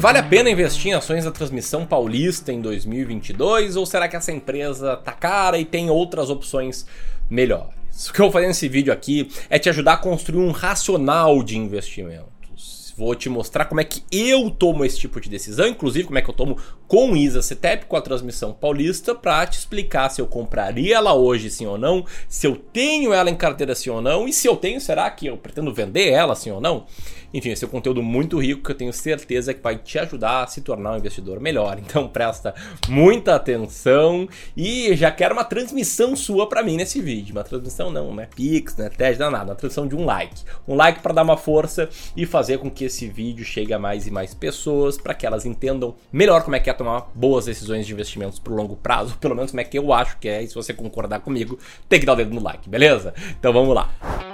vale a pena investir em ações da transmissão paulista em 2022 ou será que essa empresa tá cara e tem outras opções melhores? O que eu vou fazer nesse vídeo aqui é te ajudar a construir um racional de investimento. Vou te mostrar como é que eu tomo esse tipo de decisão, inclusive como é que eu tomo com Isa Cetep, com a transmissão paulista, para te explicar se eu compraria ela hoje sim ou não, se eu tenho ela em carteira sim ou não, e se eu tenho, será que eu pretendo vender ela sim ou não? Enfim, esse é um conteúdo muito rico que eu tenho certeza que vai te ajudar a se tornar um investidor melhor. Então presta muita atenção e já quero uma transmissão sua para mim nesse vídeo. Uma transmissão não, não é Pix, não é TED, não é nada. Uma transmissão de um like. Um like para dar uma força e fazer com que esse vídeo chegue a mais e mais pessoas para que elas entendam melhor como é que é tomar boas decisões de investimentos pro longo prazo. Pelo menos como é que eu acho que é. E se você concordar comigo, tem que dar o dedo no like, beleza? Então vamos lá.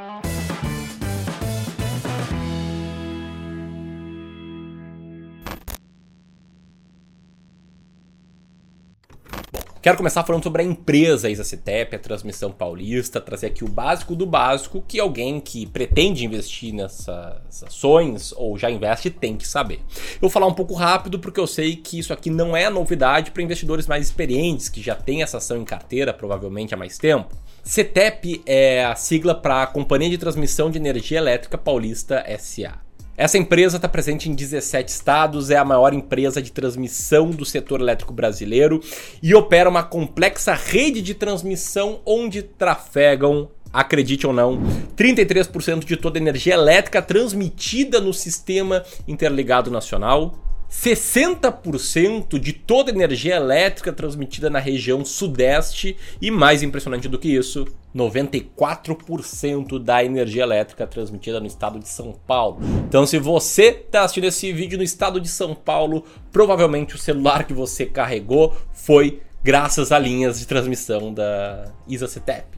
Quero começar falando sobre a empresa Isacetep, a transmissão paulista, trazer aqui o básico do básico que alguém que pretende investir nessas ações ou já investe tem que saber. Eu vou falar um pouco rápido porque eu sei que isso aqui não é novidade para investidores mais experientes que já têm essa ação em carteira provavelmente há mais tempo. CETEP é a sigla para Companhia de Transmissão de Energia Elétrica Paulista SA. Essa empresa está presente em 17 estados, é a maior empresa de transmissão do setor elétrico brasileiro e opera uma complexa rede de transmissão onde trafegam acredite ou não, 33% de toda a energia elétrica transmitida no sistema interligado nacional, 60% de toda a energia elétrica transmitida na região sudeste e mais impressionante do que isso, 94% da energia elétrica transmitida no estado de São Paulo. Então, se você está assistindo esse vídeo no estado de São Paulo, provavelmente o celular que você carregou foi graças a linhas de transmissão da ISA-CETEP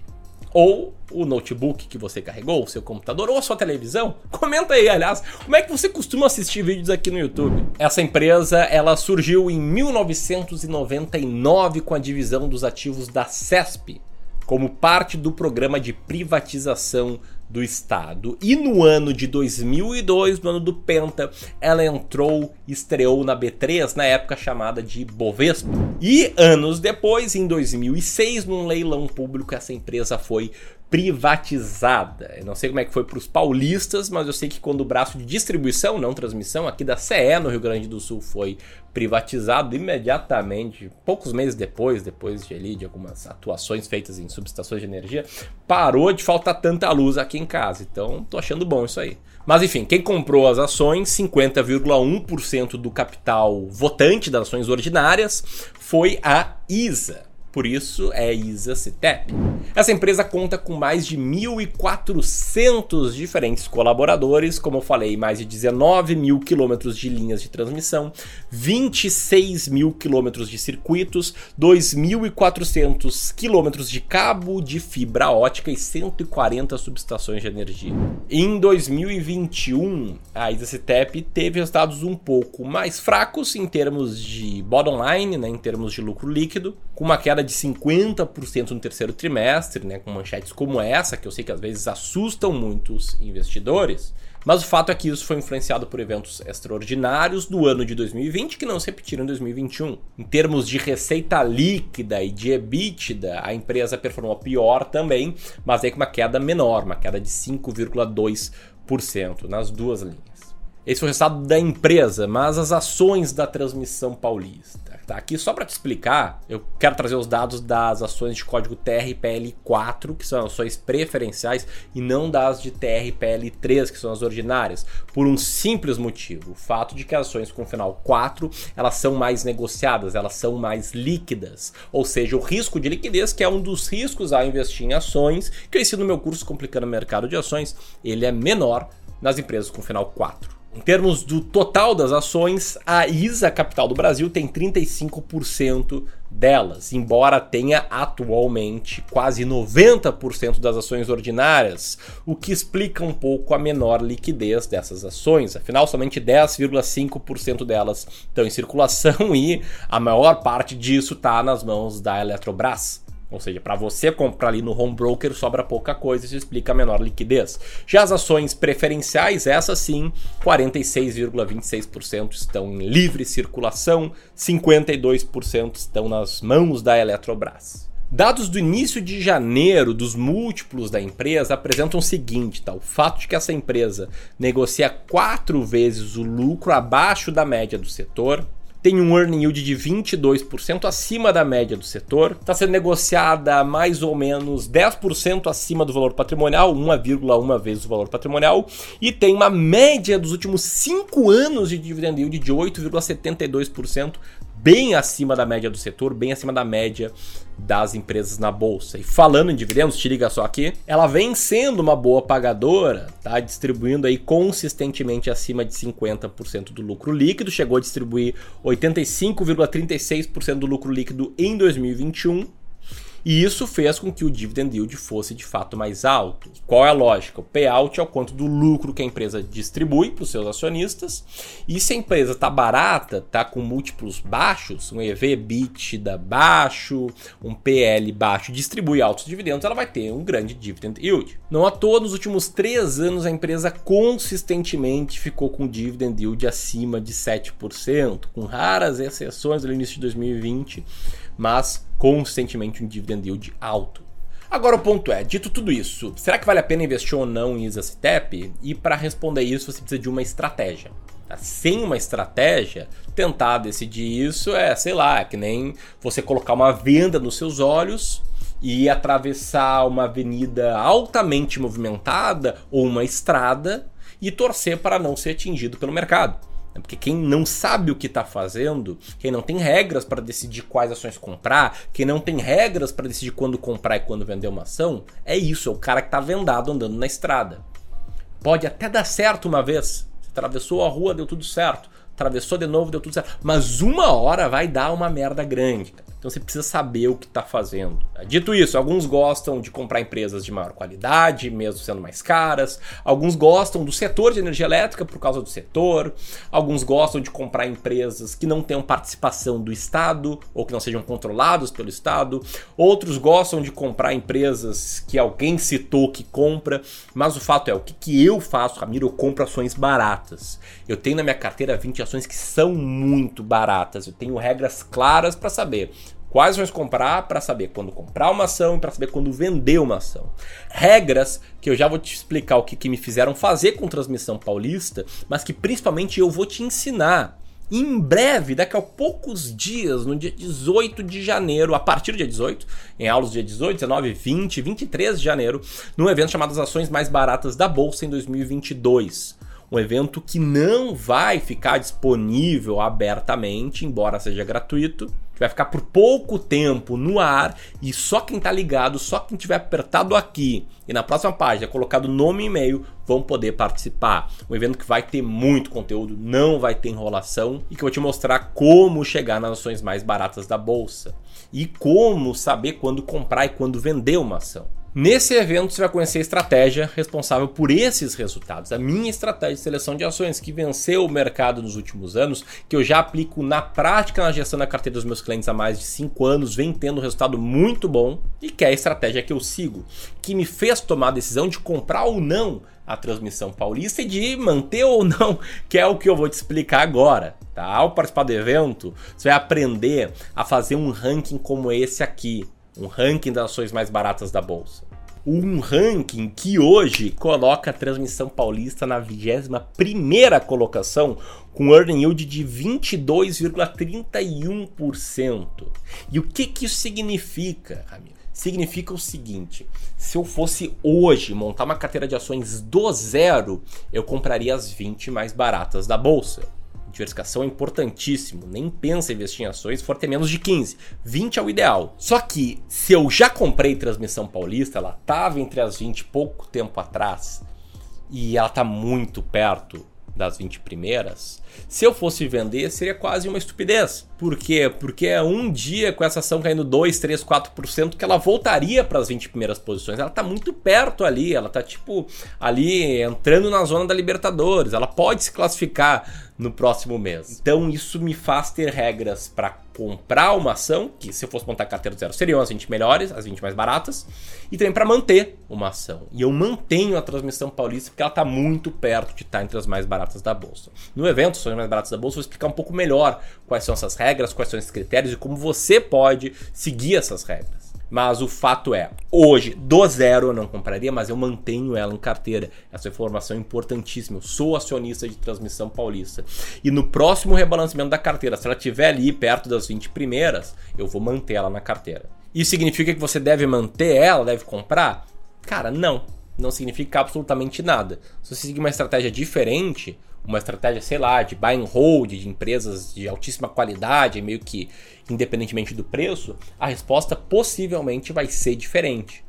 ou o notebook que você carregou, o seu computador ou a sua televisão. Comenta aí, aliás, como é que você costuma assistir vídeos aqui no YouTube? Essa empresa, ela surgiu em 1999 com a divisão dos ativos da CESP, como parte do programa de privatização do Estado. E no ano de 2002, no ano do Penta, ela entrou, estreou na B3, na época chamada de Bovespa. E anos depois, em 2006, num leilão público, essa empresa foi privatizada. Eu não sei como é que foi para os paulistas, mas eu sei que quando o braço de distribuição, não transmissão, aqui da CE no Rio Grande do Sul foi privatizado imediatamente, poucos meses depois, depois de, ali, de algumas atuações feitas em subestações de energia, parou de faltar tanta luz aqui em casa. Então, tô achando bom isso aí. Mas enfim, quem comprou as ações, 50,1% do capital votante das ações ordinárias, foi a ISA. Por isso é ISA Citep. Essa empresa conta com mais de 1.400 diferentes colaboradores, como eu falei, mais de 19 mil quilômetros de linhas de transmissão, 26 mil quilômetros de circuitos, 2.400 quilômetros de cabo de fibra ótica e 140 subestações de energia. Em 2021, a ISA Citep teve resultados um pouco mais fracos em termos de bottom line, né, em termos de lucro líquido, com uma queda de 50% no terceiro trimestre, né, com manchetes como essa, que eu sei que às vezes assustam muitos investidores, mas o fato é que isso foi influenciado por eventos extraordinários do ano de 2020 que não se repetiram em 2021. Em termos de receita líquida e de EBITDA, a empresa performou pior também, mas aí com uma queda menor, uma queda de 5,2% nas duas linhas. Esse foi o resultado da empresa, mas as ações da transmissão paulista. Tá? Aqui só para te explicar, eu quero trazer os dados das ações de código TRPL4, que são ações preferenciais, e não das de TRPL3, que são as ordinárias, por um simples motivo, o fato de que as ações com final 4, elas são mais negociadas, elas são mais líquidas, ou seja, o risco de liquidez, que é um dos riscos a investir em ações, que eu ensino no meu curso Complicando o Mercado de Ações, ele é menor nas empresas com final 4. Em termos do total das ações, a ISA Capital do Brasil tem 35% delas, embora tenha atualmente quase 90% das ações ordinárias, o que explica um pouco a menor liquidez dessas ações. Afinal, somente 10,5% delas estão em circulação e a maior parte disso está nas mãos da Eletrobras. Ou seja, para você comprar ali no home broker sobra pouca coisa, isso explica a menor liquidez. Já as ações preferenciais, essas sim, 46,26% estão em livre circulação, 52% estão nas mãos da Eletrobras. Dados do início de janeiro dos múltiplos da empresa apresentam o seguinte: tá? o fato de que essa empresa negocia quatro vezes o lucro abaixo da média do setor, tem um earning yield de 22% acima da média do setor, está sendo negociada mais ou menos 10% acima do valor patrimonial, 1,1 vezes o valor patrimonial, e tem uma média dos últimos 5 anos de dividend yield de 8,72%, bem acima da média do setor, bem acima da média das empresas na bolsa. E falando em dividendos, te liga só aqui, ela vem sendo uma boa pagadora, tá? Distribuindo aí consistentemente acima de 50% do lucro líquido, chegou a distribuir 85,36% do lucro líquido em 2021 e isso fez com que o dividend yield fosse de fato mais alto. Qual é a lógica? O payout é o quanto do lucro que a empresa distribui para os seus acionistas. E se a empresa está barata, está com múltiplos baixos, um EV EBITDA baixo, um PL baixo, distribui altos dividendos, ela vai ter um grande dividend yield. Não à toa, nos últimos três anos, a empresa consistentemente ficou com dividend yield acima de 7%, com raras exceções no início de 2020 mas consistentemente um dividend yield alto. Agora o ponto é, dito tudo isso, será que vale a pena investir ou não em ISACTEP? E para responder isso você precisa de uma estratégia. Tá? Sem uma estratégia, tentar decidir isso é, sei lá, é que nem você colocar uma venda nos seus olhos e atravessar uma avenida altamente movimentada ou uma estrada e torcer para não ser atingido pelo mercado. Né? Porque quem não sabe o que está fazendo, quem não tem regras para decidir quais ações comprar, quem não tem regras para decidir quando comprar e quando vender uma ação, é isso, é o cara que está vendado andando na estrada. Pode até dar certo uma vez. Você atravessou a rua, deu tudo certo. Atravessou de novo, deu tudo certo. Mas uma hora vai dar uma merda grande. Cara. Então você precisa saber o que está fazendo. Dito isso, alguns gostam de comprar empresas de maior qualidade, mesmo sendo mais caras. Alguns gostam do setor de energia elétrica por causa do setor. Alguns gostam de comprar empresas que não tenham participação do Estado ou que não sejam controlados pelo Estado. Outros gostam de comprar empresas que alguém citou que compra. Mas o fato é, o que, que eu faço, Ramiro? Eu compro ações baratas. Eu tenho na minha carteira 20 ações que são muito baratas. Eu tenho regras claras para saber quais ações comprar para saber quando comprar uma ação e para saber quando vender uma ação. Regras que eu já vou te explicar o que, que me fizeram fazer com transmissão paulista, mas que principalmente eu vou te ensinar. Em breve, daqui a poucos dias, no dia 18 de janeiro, a partir do dia 18, em aulas do dia 18, 19, 20, 23 de janeiro, num evento chamado As Ações Mais Baratas da Bolsa em 2022 um evento que não vai ficar disponível abertamente, embora seja gratuito que vai ficar por pouco tempo no ar e só quem tá ligado, só quem tiver apertado aqui e na próxima página colocado nome e e-mail vão poder participar. Um evento que vai ter muito conteúdo, não vai ter enrolação e que eu vou te mostrar como chegar nas ações mais baratas da bolsa e como saber quando comprar e quando vender uma ação. Nesse evento você vai conhecer a estratégia responsável por esses resultados, a minha estratégia de seleção de ações que venceu o mercado nos últimos anos, que eu já aplico na prática na gestão da carteira dos meus clientes há mais de 5 anos, vem tendo um resultado muito bom e que é a estratégia que eu sigo, que me fez tomar a decisão de comprar ou não a transmissão paulista e de manter ou não, que é o que eu vou te explicar agora. Tá? Ao participar do evento, você vai aprender a fazer um ranking como esse aqui, um ranking das ações mais baratas da bolsa um ranking que hoje coloca a transmissão paulista na 21 colocação, com earning yield de 22,31%. E o que, que isso significa, Ramiro? Significa o seguinte: se eu fosse hoje montar uma carteira de ações do zero, eu compraria as 20 mais baratas da bolsa. Diversificação é importantíssimo. Nem pensa em investir em ações for ter menos de 15. 20 é o ideal. Só que se eu já comprei transmissão paulista, ela estava entre as 20 pouco tempo atrás e ela está muito perto das 20 primeiras, se eu fosse vender, seria quase uma estupidez. Por quê? Porque é um dia com essa ação caindo 2, 3, 4% que ela voltaria para as 20 primeiras posições. Ela está muito perto ali, ela está tipo ali entrando na zona da Libertadores. Ela pode se classificar no próximo mês. Então isso me faz ter regras para comprar uma ação, que se eu fosse montar carteira do zero seriam as 20 melhores, as 20 mais baratas, e também para manter uma ação. E eu mantenho a transmissão paulista porque ela está muito perto de estar entre as mais baratas da bolsa. No evento, as mais baratas da bolsa, eu vou explicar um pouco melhor quais são essas regras, quais são esses critérios e como você pode seguir essas regras. Mas o fato é, hoje, do zero eu não compraria, mas eu mantenho ela em carteira. Essa informação é importantíssima. Eu sou acionista de transmissão paulista. E no próximo rebalanceamento da carteira, se ela estiver ali perto das 20 primeiras, eu vou manter ela na carteira. Isso significa que você deve manter ela, deve comprar? Cara, não. Não significa absolutamente nada. Se você seguir uma estratégia diferente, uma estratégia, sei lá, de buy and hold, de empresas de altíssima qualidade, meio que independentemente do preço, a resposta possivelmente vai ser diferente.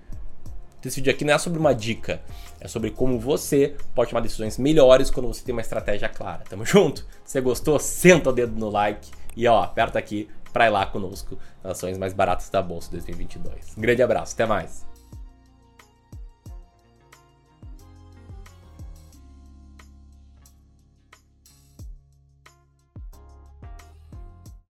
Esse vídeo aqui não é sobre uma dica, é sobre como você pode tomar decisões melhores quando você tem uma estratégia clara. Tamo junto? Se você gostou, senta o dedo no like e ó, aperta aqui para ir lá conosco nas ações mais baratas da bolsa 2022. Um grande abraço, até mais.